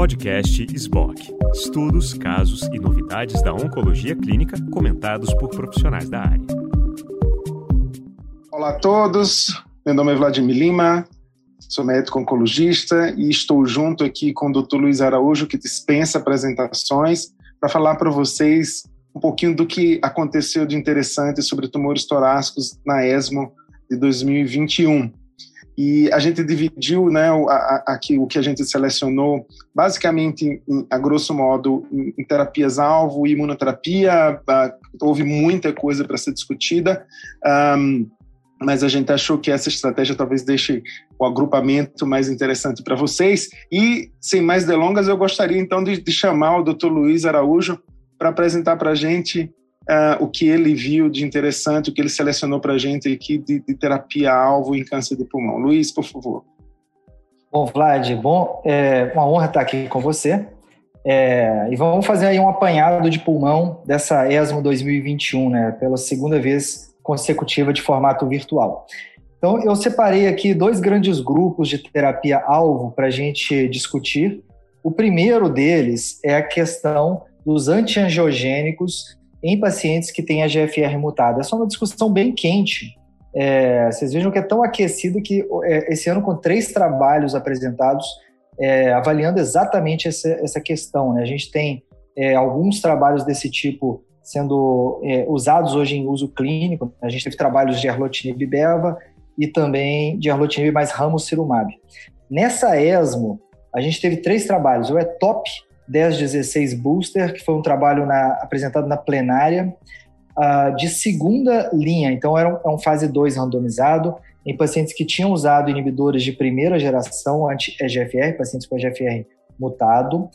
Podcast SBOC. Estudos, casos e novidades da oncologia clínica comentados por profissionais da área. Olá a todos, meu nome é Vladimir Lima, sou médico oncologista e estou junto aqui com o Dr. Luiz Araújo, que dispensa apresentações, para falar para vocês um pouquinho do que aconteceu de interessante sobre tumores torácicos na ESMO de 2021. E a gente dividiu né, aqui o que a gente selecionou, basicamente, em, a grosso modo, em, terapias-alvo imunoterapia. houve muita coisa para ser discutida. Um, mas a gente achou que essa estratégia talvez deixe o agrupamento mais interessante para vocês. E, sem mais delongas, eu gostaria então de, de chamar o Dr. Luiz Araújo para apresentar para a gente uh, o que ele viu de interessante, o que ele selecionou para a gente aqui de, de terapia-alvo em câncer de pulmão. Luiz, por favor. Bom, Vlad, bom, é uma honra estar aqui com você. É, e vamos fazer aí um apanhado de pulmão dessa ESMO 2021, né, pela segunda vez consecutiva de formato virtual. Então, eu separei aqui dois grandes grupos de terapia-alvo para a gente discutir. O primeiro deles é a questão dos antiangiogênicos em pacientes que têm a GFR mutada. É uma discussão bem quente. É, vocês vejam que é tão aquecida que é, esse ano, com três trabalhos apresentados, é, avaliando exatamente essa, essa questão. Né? A gente tem é, alguns trabalhos desse tipo sendo é, usados hoje em uso clínico. A gente teve trabalhos de arlotinib beva e também de arlotinib mais ramucirumab. Nessa ESMO, a gente teve três trabalhos. O ETOP 1016 Booster, que foi um trabalho na, apresentado na plenária, uh, de segunda linha. Então, era um, é um fase 2 randomizado em pacientes que tinham usado inibidores de primeira geração anti-EGFR, pacientes com EGFR mutado,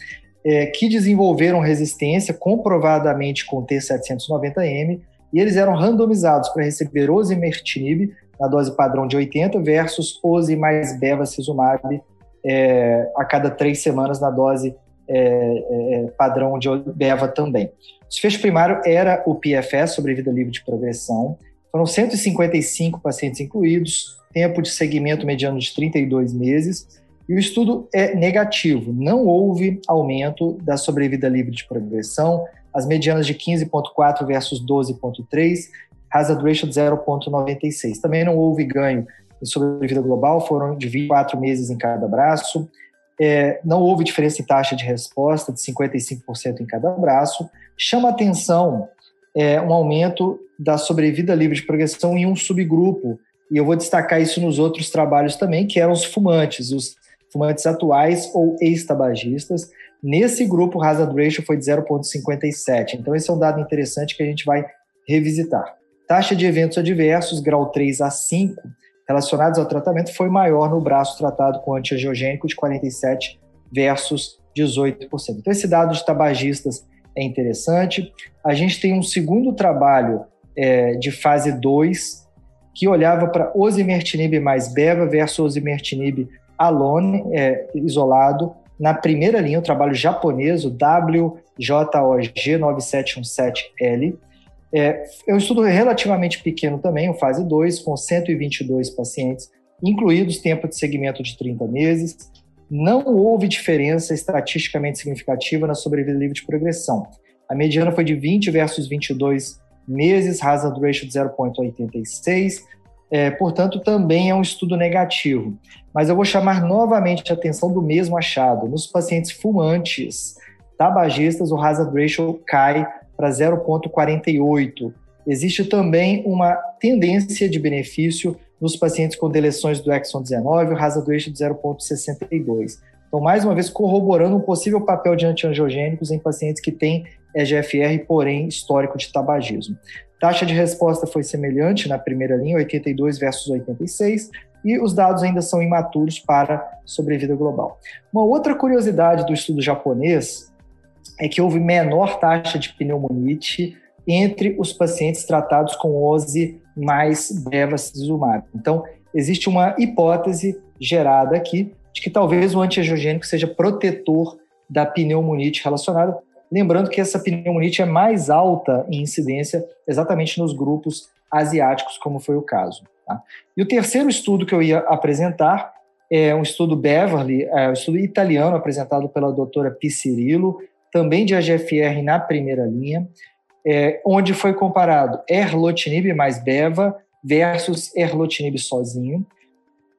é, que desenvolveram resistência comprovadamente com T790M e eles eram randomizados para receber osimertinib na dose padrão de 80 versus osi mais bevacizumab é, a cada três semanas na dose é, é, padrão de beva também. O desfecho primário era o PFS, sobrevida livre de progressão. Foram 155 pacientes incluídos, tempo de segmento mediano de 32 meses e o estudo é negativo, não houve aumento da sobrevida livre de progressão, as medianas de 15,4 versus 12,3, hazard ratio de 0,96. Também não houve ganho em sobrevida global, foram de 24 meses em cada braço. É, não houve diferença em taxa de resposta de 55% em cada braço. Chama atenção é, um aumento da sobrevida livre de progressão em um subgrupo, e eu vou destacar isso nos outros trabalhos também, que eram os fumantes, os fumantes atuais ou ex-tabagistas. Nesse grupo, o hazard ratio foi de 0,57. Então, esse é um dado interessante que a gente vai revisitar. Taxa de eventos adversos, grau 3 a 5, relacionados ao tratamento, foi maior no braço tratado com antiangiogênico de 47 versus 18%. Então, esse dado de tabagistas é interessante. A gente tem um segundo trabalho é, de fase 2, que olhava para osimertinib mais beva versus osimertinib alone, é, isolado, na primeira linha, o trabalho japonês, o WJOG9717L. É, é um estudo relativamente pequeno também, o fase 2, com 122 pacientes, incluídos tempo de segmento de 30 meses. Não houve diferença estatisticamente significativa na sobrevida livre de progressão. A mediana foi de 20 versus 22 meses, hazard ratio de 0,86, é, portanto, também é um estudo negativo. Mas eu vou chamar novamente a atenção do mesmo achado. Nos pacientes fumantes, tabagistas, o hazard ratio cai para 0,48. Existe também uma tendência de benefício nos pacientes com deleções do exon 19, o hazard ratio de 0,62. Então, mais uma vez, corroborando um possível papel de antiangiogênicos em pacientes que têm EGFR, porém histórico de tabagismo. Taxa de resposta foi semelhante na primeira linha, 82 versus 86, e os dados ainda são imaturos para sobrevida global. Uma outra curiosidade do estudo japonês é que houve menor taxa de pneumonite entre os pacientes tratados com OSI mais bevacizumab. Então, existe uma hipótese gerada aqui de que talvez o antiangiogênico seja protetor da pneumonite relacionada, Lembrando que essa pneumonite é mais alta em incidência exatamente nos grupos asiáticos, como foi o caso. Tá? E o terceiro estudo que eu ia apresentar é um estudo Beverly, é um estudo italiano apresentado pela doutora Piscirillo, também de AGFR na primeira linha, é, onde foi comparado erlotinib mais Beva versus erlotinib sozinho.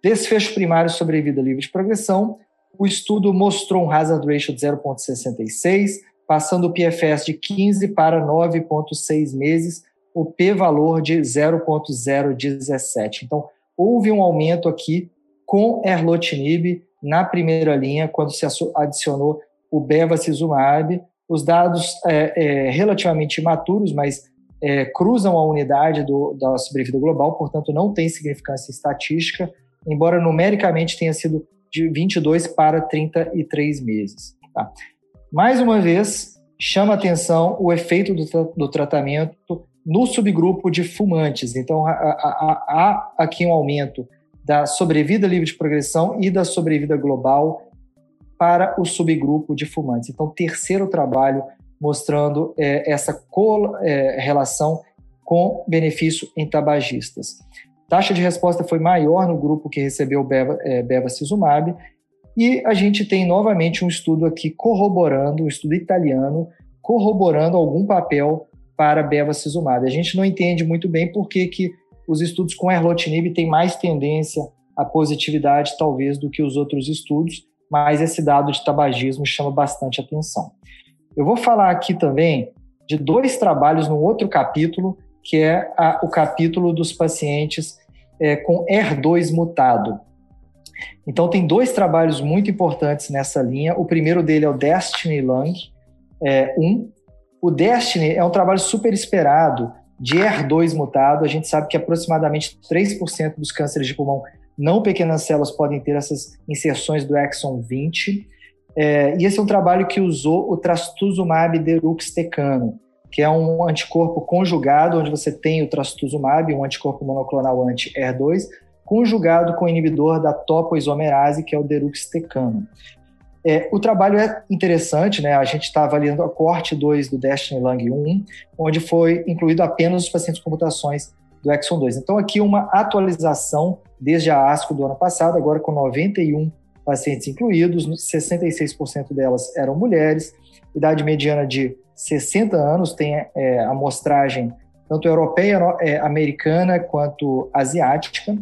Desfecho primário sobre vida livre de progressão, o estudo mostrou um hazard ratio de 0,66, passando o PFS de 15 para 9,6 meses, o p-valor de 0,017. Então, houve um aumento aqui com erlotinib na primeira linha, quando se adicionou o bevacizumab. Os dados é, é, relativamente imaturos, mas é, cruzam a unidade do, da sobrevida global, portanto, não tem significância estatística, embora numericamente tenha sido de 22 para 33 meses. Tá? Mais uma vez, chama atenção o efeito do, do tratamento no subgrupo de fumantes. Então, há, aqui um aumento da sobrevida livre de progressão e da sobrevida global para o subgrupo de fumantes. Então, terceiro trabalho mostrando é, essa é, com benefício em tabagistas. Taxa de resposta foi maior no grupo que recebeu beva, é, bevacizumab e a gente tem novamente um estudo aqui corroborando, um estudo italiano, corroborando algum papel para bevacizumab. A gente não entende muito bem por que, que os estudos com erlotinib têm mais tendência à positividade, talvez, do que os outros estudos, mas esse dado de tabagismo chama bastante atenção. Eu vou falar aqui também de dois trabalhos no outro capítulo, que é a, o capítulo dos pacientes é, com ER2 mutado. Então, tem dois trabalhos muito importantes nessa linha. O primeiro dele é o Destiny Lung é, 1, o Destiny é um trabalho super esperado de ER2 mutado. A gente sabe que aproximadamente 3% dos cânceres de pulmão não pequenas células podem ter essas inserções do exon 20. É, e esse é um trabalho que usou o trastuzumab deruxtecano, que é um anticorpo conjugado, onde você tem o trastuzumab, um anticorpo monoclonal anti-ER2, conjugado com o inibidor da topoisomerase, que é o deruxtecano. É, o trabalho é interessante, né? A gente está avaliando a corte 2 do Destiny Lung 1, onde foi incluído apenas os pacientes com mutações do exon 2. Então, aqui uma atualização desde a ASCO do ano passado, agora com 91 pacientes incluídos, 66% delas eram mulheres, idade mediana de 60 anos, tem é, amostragem tanto europeia, é, americana quanto asiática.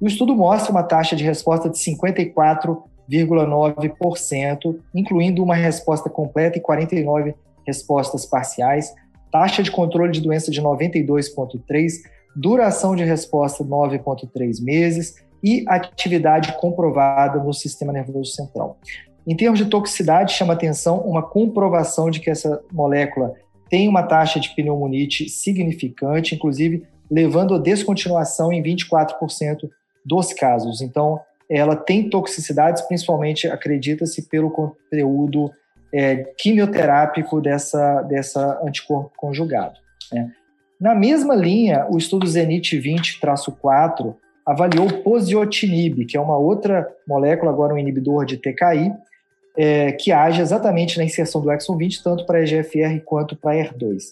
o estudo mostra uma taxa de resposta de 54 0,9%, incluindo uma resposta completa e 49 respostas parciais, taxa de controle de doença de 92,3%, duração de resposta 9,3 meses e atividade comprovada no sistema nervoso central. Em termos de toxicidade, chama atenção uma comprovação de que essa molécula tem uma taxa de pneumonite significante, inclusive levando a descontinuação em 24% dos casos. Então, ela tem toxicidades, principalmente, acredita-se, pelo conteúdo é, quimioterápico dessa, dessa anticorpo conjugado. Né? Na mesma linha, o estudo Zenit 20-4 avaliou posiotinib, que é uma outra molécula, agora um inibidor de TKI, é, que age exatamente na inserção do exon 20, tanto para EGFR quanto para ER2.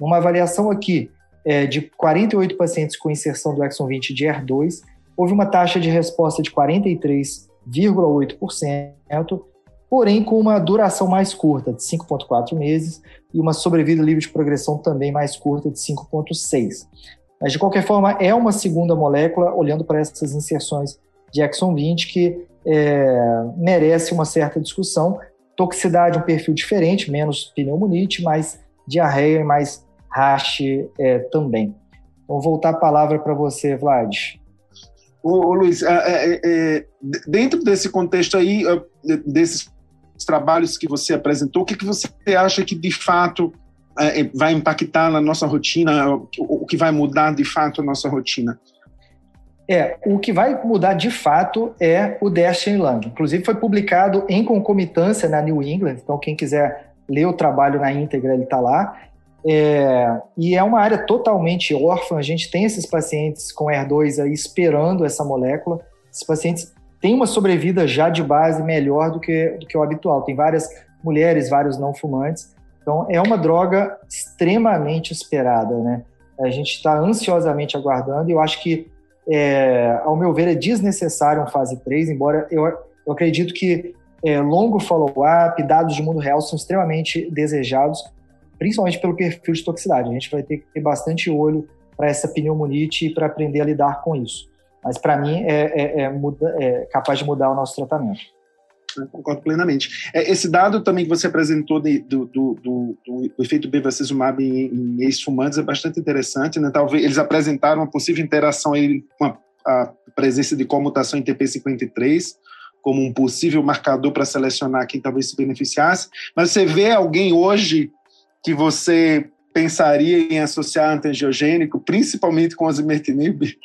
Uma avaliação aqui é, de 48 pacientes com inserção do exon 20 de ER2, houve uma taxa de resposta de 43,8%, porém com uma duração mais curta, de 5,4 meses, e uma sobrevida livre de progressão também mais curta, de 5,6. Mas, de qualquer forma, é uma segunda molécula, olhando para essas inserções de exon 20, que é, merece uma certa discussão. Toxicidade, um perfil diferente, menos pneumonite, mais diarreia e mais rash é, também. Então, vou voltar a palavra para você, Vlad. Ô, ô Luiz, é, é, dentro desse contexto aí, desses trabalhos que você apresentou, o que, que você acha que de fato é, vai impactar na nossa rotina, o que vai mudar de fato a nossa rotina? É, o que vai mudar de fato é o Destiny Lang. Inclusive foi publicado em concomitância na New England, então quem quiser ler o trabalho na íntegra, ele está lá. É, e é uma área totalmente órfã. A gente tem esses pacientes com ER2 aí esperando essa molécula. Esses pacientes têm uma sobrevida já de base melhor do que, do que o habitual. Tem várias mulheres, vários não fumantes. Então, é uma droga extremamente esperada, né? A gente está ansiosamente aguardando e eu acho que é, ao meu ver, é desnecessário um fase 3, embora eu, eu acredito que é, longo follow-up, dados de mundo real são extremamente desejados, principalmente pelo perfil de toxicidade. A gente vai ter que ter bastante olho para essa pneumonite e para aprender a lidar com isso. Mas, para mim, é, é, é, muda, é capaz de mudar o nosso tratamento. Eu concordo plenamente. É, esse dado também que você apresentou de, do, do, do, do, efeito bevacizumab em, em ex-fumantes é bastante interessante. Né? Talvez eles apresentaram uma possível interação aí com a, a presença de comutação em TP53 como um possível marcador para selecionar quem talvez se beneficiasse. Mas você vê alguém hoje que você pensaria em associar antiangiogênico, principalmente com osimertinib?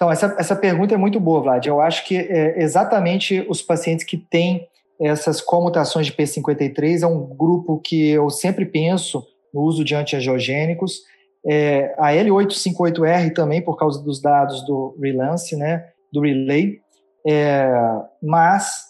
Então, essa, essa pergunta é muito boa, Vlad. Eu acho que é exatamente os pacientes que têm essas comutações de P53 é um grupo que eu sempre penso no uso de antiangiogênicos. É, a L858R também, por causa dos dados do Relance, né, do Relay, é, mas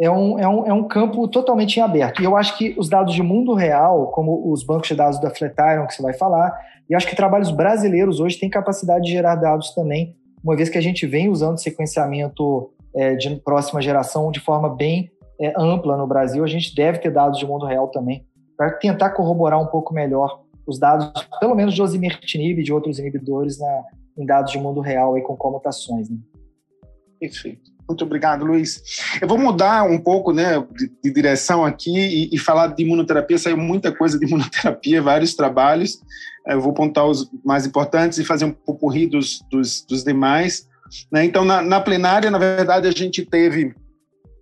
é um, é, um, é um campo totalmente em aberto. E eu acho que os dados de mundo real, como os bancos de dados da Flatiron, que você vai falar, e acho que trabalhos brasileiros hoje têm capacidade de gerar dados também uma vez que a gente vem usando sequenciamento é, de próxima geração de forma bem é, ampla no Brasil, a gente deve ter dados de mundo real também, para tentar corroborar um pouco melhor os dados, pelo menos de osimertinib e de outros inibidores na, em dados de mundo real e com comutações. Né? Perfeito. Muito obrigado, Luiz. Eu vou mudar um pouco né, de, de direção aqui e, e, falar de imunoterapia. Saiu muita coisa de imunoterapia, vários trabalhos. Eu vou apontar os mais importantes e fazer um pouco dos, dos, dos demais. Né? Então, na, na, plenária, na verdade, a gente teve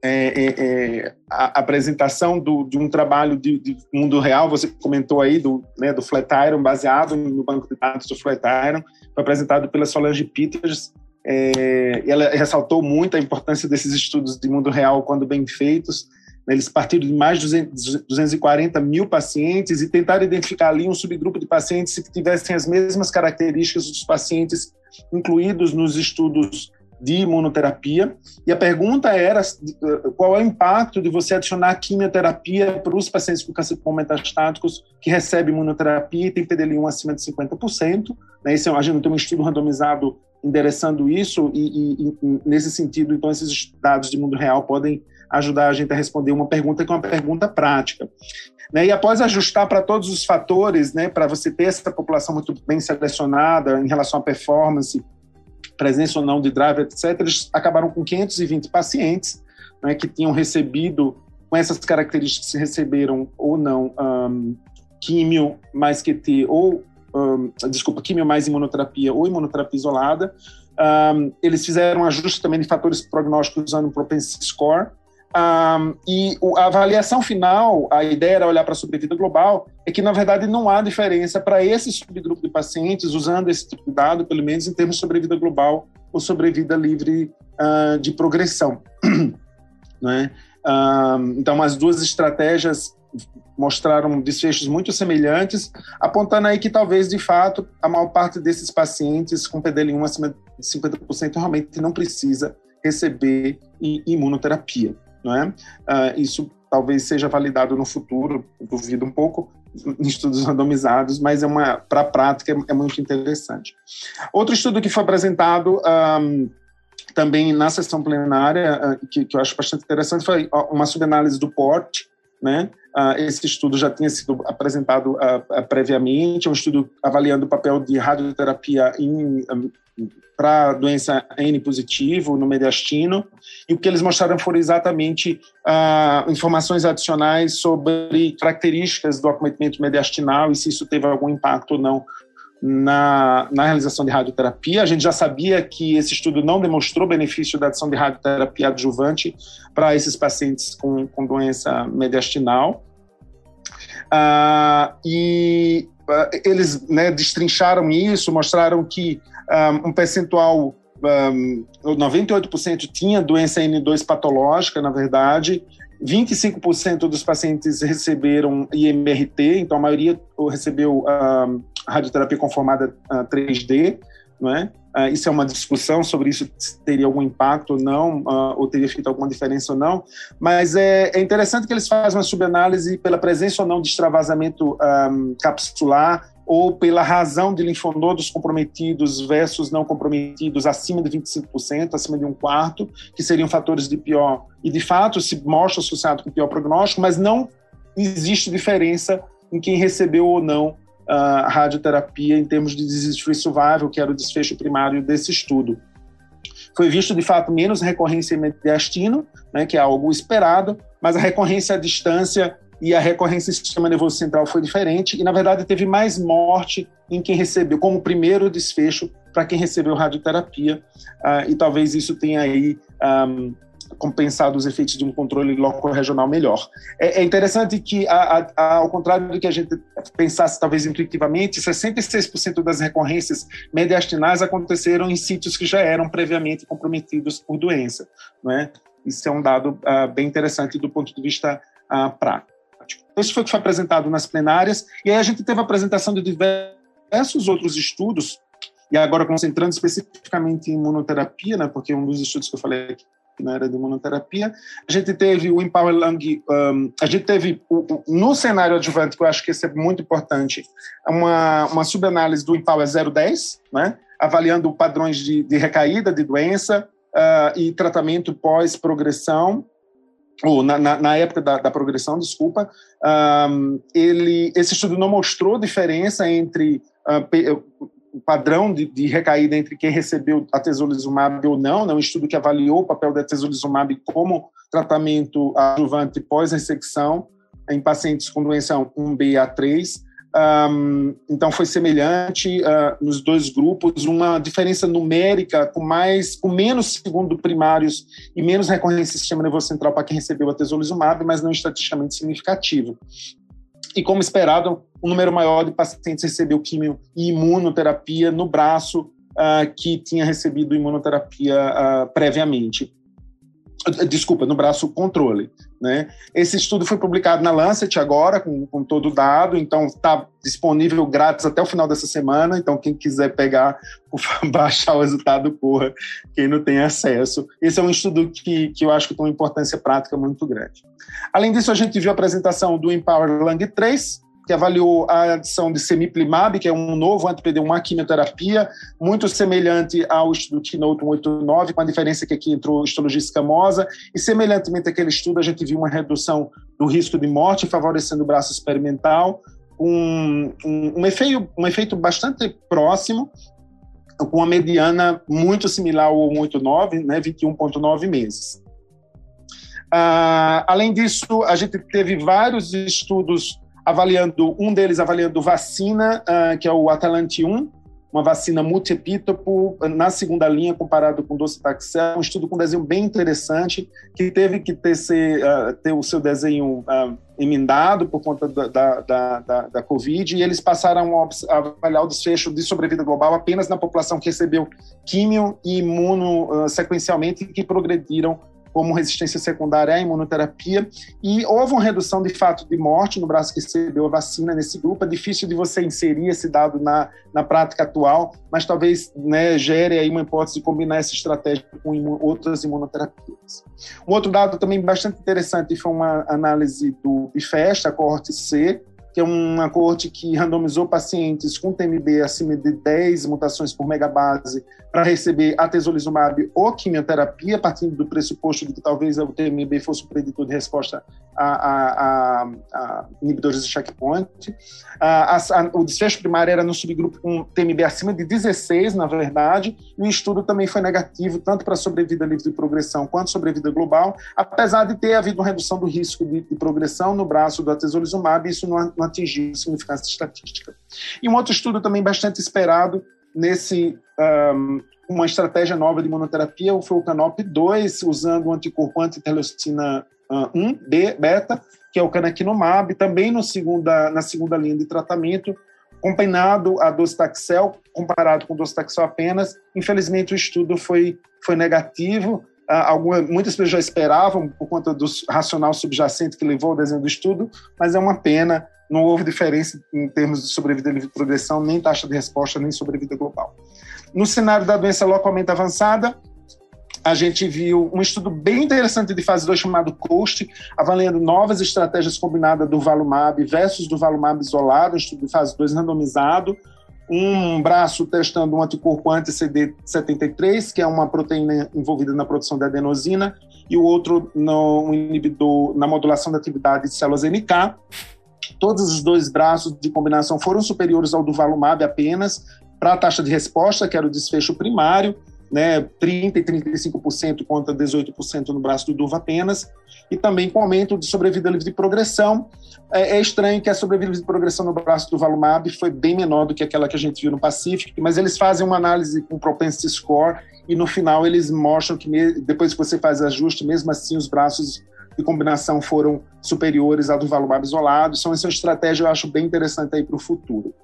é, é, é, a apresentação do, de um trabalho de, de, mundo real. Você comentou aí do, né, do Flatiron, baseado no banco de dados do Flatiron. Foi apresentado pela Solange Peters é, ela ressaltou muito a importância desses estudos de mundo real quando bem feitos. Eles partiram de mais de 240 mil pacientes e tentaram identificar ali um subgrupo de pacientes que tivessem as mesmas características dos pacientes incluídos nos estudos de imunoterapia. E a pergunta era qual é o impacto de você adicionar quimioterapia para os pacientes com câncer metastáticos que recebem imunoterapia e tem PDL1 acima de 50%. Né? Esse, é a gente tem um estudo randomizado endereçando isso e, e, e, nesse sentido, então esses dados de mundo real podem ajudar a gente a responder uma pergunta que é uma pergunta prática. Né? E após ajustar para todos os fatores, né, para você ter essa população muito bem selecionada em relação à performance, presença ou não de driver, etc., eles acabaram com 520 pacientes né, que tinham recebido, com essas características, se receberam ou não um, químio mais QT ou um, desculpa, quimio mais imunoterapia ou imunoterapia isolada. Um, eles fizeram um ajuste também de fatores prognósticos usando o Propensity Score. Um, e a avaliação final, a ideia era olhar para a sobrevida global, é que, na verdade, não há diferença para esse subgrupo de pacientes usando esse tipo de dado, pelo menos em termos de sobrevida global ou sobrevida livre uh, de progressão. né? então, as duas estratégias mostraram desfechos muito semelhantes, apontando aí que talvez, de fato, a maior parte desses pacientes com PDL1 acima de 50% realmente não precisa receber imunoterapia. Não é? Uh, isso talvez seja validado no futuro, duvido um pouco, em estudos randomizados, mas é uma para a prática é, é, muito interessante. Outro estudo que foi apresentado um, também na sessão plenária, uh, que, que, eu acho bastante interessante, foi uma subanálise do PORT, né? Uh, esse estudo já tinha sido apresentado uh, uh, previamente, um estudo avaliando o papel de radioterapia para doença N positivo no mediastino, e o que eles mostraram foram exatamente informações adicionais sobre características do acometimento mediastinal e se isso teve algum impacto ou não na, na realização de radioterapia. A gente já sabia que esse estudo não demonstrou benefício da adição de radioterapia adjuvante para esses pacientes com, com doença mediastinal. Ah, e ah, eles né, destrincharam isso, mostraram que um, ah, um percentual um, 98% tinha doença N2 patológica, na verdade, 25% dos pacientes receberam IMRT, então a maioria recebeu uh, radioterapia conformada uh, 3D, não é? Uh, isso é uma discussão sobre isso teria algum impacto ou não, uh, ou teria feito alguma diferença ou não, mas é, é interessante que eles fazem uma subanálise pela presença ou não de extravasamento um, capsular ou pela razão de linfonodos comprometidos versus não comprometidos acima de 25%, acima de um quarto, que seriam fatores de pior, e de fato se mostra associado com pior prognóstico, mas não existe diferença em quem recebeu ou não uh, radioterapia em termos de disease-free survival, que era o desfecho primário desse estudo. Foi visto, de fato, menos recorrência em mediastino, né, que é algo esperado, mas a recorrência à distância e a recorrência em sistema nervoso central foi diferente, e, na verdade, teve mais morte em quem recebeu, como primeiro desfecho para quem recebeu radioterapia, uh, e talvez isso tenha aí um, compensado os efeitos de um controle local-regional melhor. É, é, interessante que, a, a, ao contrário do que a gente pensasse talvez intuitivamente, 66% das recorrências mediastinais aconteceram em sítios que já eram previamente comprometidos por doença. Não é? Isso é um dado uh, bem interessante do ponto de vista uh, prático. Isso foi o que foi apresentado nas plenárias, e aí a gente teve a apresentação de diversos outros estudos, e agora concentrando especificamente em imunoterapia, né, porque um dos estudos que eu falei aqui na era de imunoterapia. A gente teve o Empower Lung, um, a gente teve o, o, no cenário adjuvante, que eu acho que esse é muito importante, uma, uma subanálise do Empower 010, né, avaliando padrões de, de recaída de doença uh, e tratamento pós-progressão, ou na, na, na, época da, da progressão, desculpa, um, ele, esse estudo não mostrou diferença entre uh, o padrão de, de, recaída entre quem recebeu a tesolizumab ou não, né, um estudo que avaliou o papel da tesolizumab como tratamento adjuvante pós-ressecção em pacientes com doença 1B a 3. Um, então foi semelhante uh, nos dois grupos, uma diferença numérica com mais, com menos segundo primários e menos recorrência do sistema nervoso central para quem recebeu a tesolizumab, mas não estatisticamente significativo e, como esperado, um número maior de pacientes recebeu quimio e imunoterapia no braço uh, que tinha recebido imunoterapia uh, previamente. Desculpa, no braço controle. Né? Esse estudo foi publicado na Lancet agora, com, com todo o dado, então está disponível grátis até o final dessa semana. Então, quem quiser pegar, baixar o resultado, corra, quem não tem acesso. Esse é um estudo que, que eu acho que tem uma importância prática muito grande. Além disso, a gente viu a apresentação do Empower Lung 3, que avaliou a adição de semiplimab, que é um novo anti-PD1 quimioterapia, muito semelhante ao estudo Keynote 189, com a diferença que aqui entrou histologia escamosa, e semelhantemente àquele estudo, a gente viu uma redução do risco de morte, favorecendo o braço experimental, um, um, um, efeito, um efeito bastante próximo, com uma mediana muito similar ao 189, né, 21,9 meses. Uh, além disso, a gente teve vários estudos avaliando, um deles avaliando vacina, uh, que é o Atalante 1, uma vacina multiepítopo na segunda linha comparado com docetaxel, um estudo com desenho bem interessante, que teve que ter, ser, uh, ter o seu desenho uh, emendado por conta da, da, da, da, Covid, e eles passaram a avaliar o desfecho de sobrevida global apenas na população que recebeu químio e imuno uh, sequencialmente e que progrediram como resistência secundária à imunoterapia, e houve uma redução de fato de morte no braço que recebeu a vacina nesse grupo. É difícil de você inserir esse dado na, na prática atual, mas talvez né, gere aí uma hipótese de combinar essa estratégia com outras imunoterapias. Um outro dado também bastante interessante foi uma análise do IFEST, a coorte C, que é uma coorte que randomizou pacientes com TMB acima de 10 mutações por megabase para receber atezolizumab ou quimioterapia, partindo do pressuposto de que talvez o TMB fosse um preditor de resposta a, a, a, a inibidores de checkpoint. o desfecho primário era no subgrupo com TMB acima de 16, na verdade, e o estudo também foi negativo, tanto para sobrevida livre de progressão quanto sobrevida global, apesar de ter havido uma redução do risco de, de progressão no braço do atezolizumab, isso não, não atingiu significância estatística. E um outro estudo também bastante esperado nesse um, uma estratégia nova de imunoterapia foi o Canop 2, usando o anticorpo anti-interleucina 1 B, beta, que é o canakinumab, também no segunda, na segunda linha de tratamento, combinado a docetaxel, comparado com docetaxel apenas. Infelizmente, o estudo foi, foi negativo, ah, alguma, muitas pessoas já esperavam por conta do racional subjacente que levou ao desenho do estudo, mas é uma pena, não houve diferença em termos de sobrevida livre de progressão, nem taxa de resposta, nem sobrevida global. No cenário da doença localmente avançada, a gente viu um estudo bem interessante de fase 2 chamado COAST, avaliando novas estratégias combinadas do Valumab versus do Valumab isolado, um estudo de fase 2 randomizado, um braço testando um anticorpo anti-CD73, que é uma proteína envolvida na produção de adenosina, e o outro no inibidor na modulação da atividade de células NK. Todos os dois braços de combinação foram superiores ao do Valumab apenas, para a taxa de resposta, que era o desfecho primário, né, 30% e 35% contra 18% no braço do Duva apenas, e também com aumento de sobrevida livre de progressão. É, é, estranho que a sobrevida livre de progressão no braço do Valumab foi bem menor do que aquela que a gente viu no Pacific, mas eles fazem uma análise com propensity score e no final eles mostram que depois que você faz ajuste, mesmo assim os braços de combinação foram superiores ao do Valumab isolado. Então, essa é uma estratégia eu acho bem interessante aí para o futuro.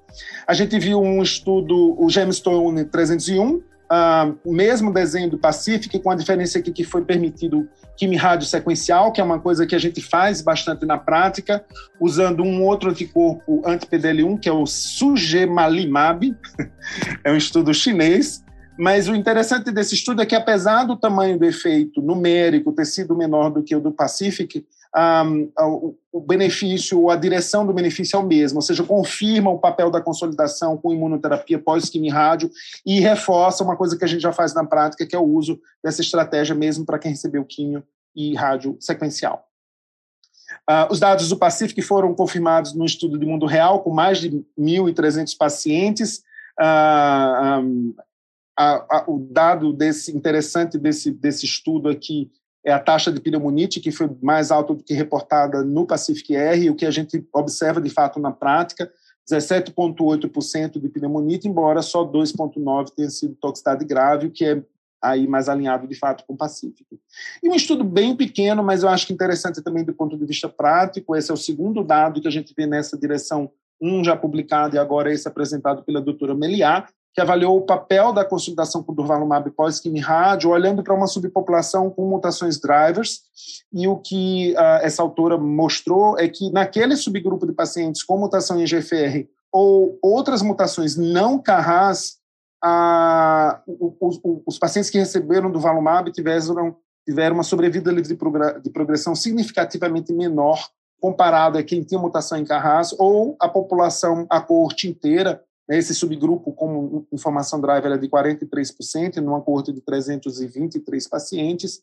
A gente viu um estudo, o Gemstone 301, Uh, mesmo desenho do Pacific, com a diferença aqui que foi permitido quimio sequencial, que é uma coisa que a gente faz bastante na prática, usando um outro anticorpo anti-PDL1, que é o Sugemalimab, é um estudo chinês, mas o interessante desse estudo é que, apesar do tamanho do efeito numérico ter sido menor do que o do Pacific, um, o, o benefício ou a direção do benefício é o mesmo, ou seja, confirma o papel da consolidação com imunoterapia pós-quimio-rádio e reforça uma coisa que a gente já faz na prática, que é o uso dessa estratégia mesmo para quem recebeu quimio e rádio sequencial. Uh, os dados do Pacific foram confirmados no estudo de mundo real, com mais de 1.300 pacientes. Uh, um, a, a, o dado desse interessante desse, desse estudo aqui é a taxa de pneumonite, que foi mais alta do que reportada no Pacific R, o que a gente observa de fato na prática, 17,8% de pneumonite, embora só 2,9% tenha sido toxicidade grave, o que é aí mais alinhado de fato com o Pacífico. E um estudo bem pequeno, mas eu acho que interessante também do ponto de vista prático, esse é o segundo dado que a gente vê nessa direção, um já publicado e agora esse apresentado pela doutora Meliá, que avaliou o papel da consolidação com durvalumab pós rádio, olhando para uma subpopulação com mutações drivers, e o que uh, essa autora mostrou é que naquele subgrupo de pacientes com mutação em GFR ou outras mutações não CARRAS, uh, os, os, pacientes que receberam durvalumab tiveram, tiveram uma sobrevida livre de, progressão significativamente menor comparado a quem tinha mutação em CARRAS ou a população, a coorte inteira, esse subgrupo com informação driver é de 43%, numa coorte de 323 pacientes,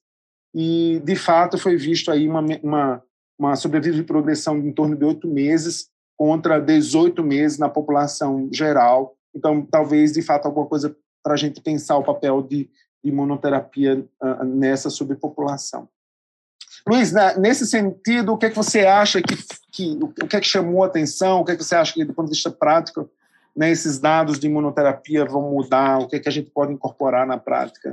e, de fato, foi visto aí uma, uma, uma sobrevida de progressão de em torno de oito meses contra 18 meses na população geral. Então, talvez, de fato, alguma coisa para a gente pensar o papel de, imunoterapia uh, nessa subpopulação. Luiz, nesse sentido, o que é que você acha que, que o que é que chamou a atenção? O que é que você acha que, do ponto de vista prático, né, esses dados de imunoterapia vão mudar? O que, é que a gente pode incorporar na prática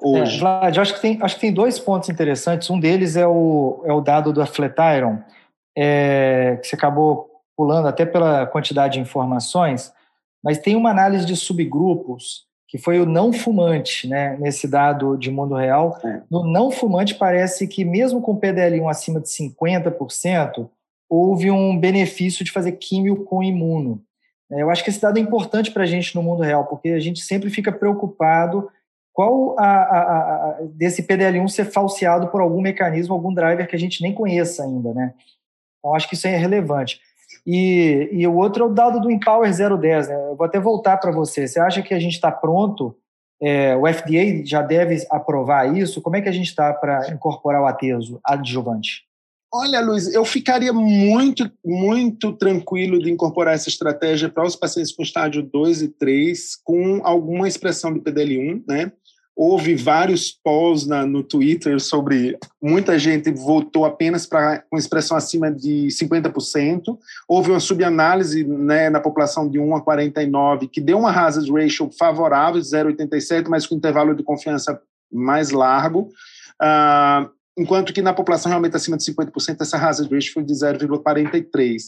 hoje? É, Vlad, acho que, tem, acho que tem dois pontos interessantes. Um deles é o, é o dado do Flatiron, é, que você acabou pulando até pela quantidade de informações, mas tem uma análise de subgrupos que foi o não fumante, né, nesse dado de mundo real. É. No não fumante, parece que mesmo com PDL1 acima de 50%, houve um benefício de fazer químio com imuno. É, eu acho que esse dado é importante para a gente no mundo real, porque a gente sempre fica preocupado qual a, a, a, desse PDL1 ser falseado por algum mecanismo, algum driver que a gente nem conheça ainda, né? Então, acho que isso é relevante. E, e o outro é o dado do Empower 010, né? Eu vou até voltar para você. Você acha que a gente está pronto? É, o FDA já deve aprovar isso? Como é que a gente está para incorporar o ateso adjuvante? Olha, Luiz, eu ficaria muito, muito tranquilo de incorporar essa estratégia para os pacientes com estágio 2 e 3, com alguma expressão de PDL1, né? Houve vários polls na, no Twitter sobre muita gente votou apenas para com expressão acima de 50%. Houve uma subanálise né, na população de 1 a 49, que deu uma hazard ratio favorável, 0,87, mas com intervalo de confiança mais largo. Uh, enquanto que na população realmente acima de 50%, essa hazard ratio foi de 0,43.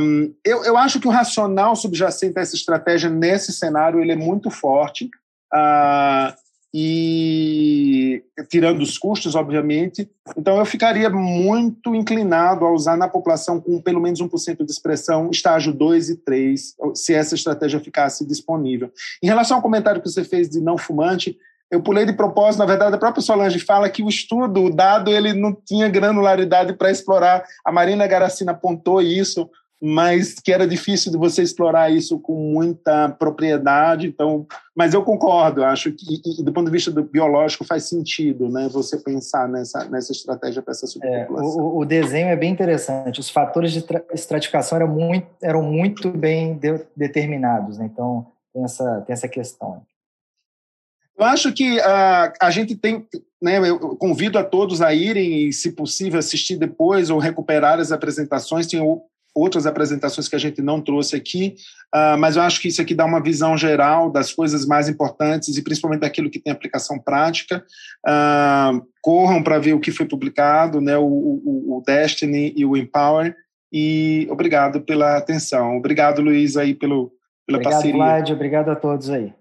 Um, eu, eu acho que o racional subjacente a essa estratégia nesse cenário ele é muito forte. Uh, e tirando os custos, obviamente. Então, eu ficaria muito inclinado a usar na população com pelo menos 1% de expressão, estágio 2 e 3, se essa estratégia ficasse disponível. Em relação ao comentário que você fez de não fumante, eu pulei de propósito, na verdade, a própria Solange fala que o estudo, o dado, ele não tinha granularidade para explorar. A Marina Garacina apontou isso, mas que era difícil de você explorar isso com muita propriedade. Então, mas eu concordo, acho que e, do ponto de vista do biológico faz sentido, né? Você pensar nessa nessa estratégia para essa superpopulação. É, o, o, desenho é bem interessante. Os fatores de estratificação eram muito eram muito bem de, determinados, né? Então tem essa tem essa questão. Eu acho que uh, a gente tem, né, eu convido a todos a irem e, se possível, assistir depois ou recuperar as apresentações. Tem outras apresentações que a gente não trouxe aqui, uh, mas eu acho que isso aqui dá uma visão geral das coisas mais importantes e principalmente daquilo que tem aplicação prática. Uh, corram para ver o que foi publicado, né, o, o, o, Destiny e o Empower. E obrigado pela atenção. Obrigado, Luiz, aí pelo, pela obrigado, parceria. Obrigado, Vlad. Obrigado a todos aí.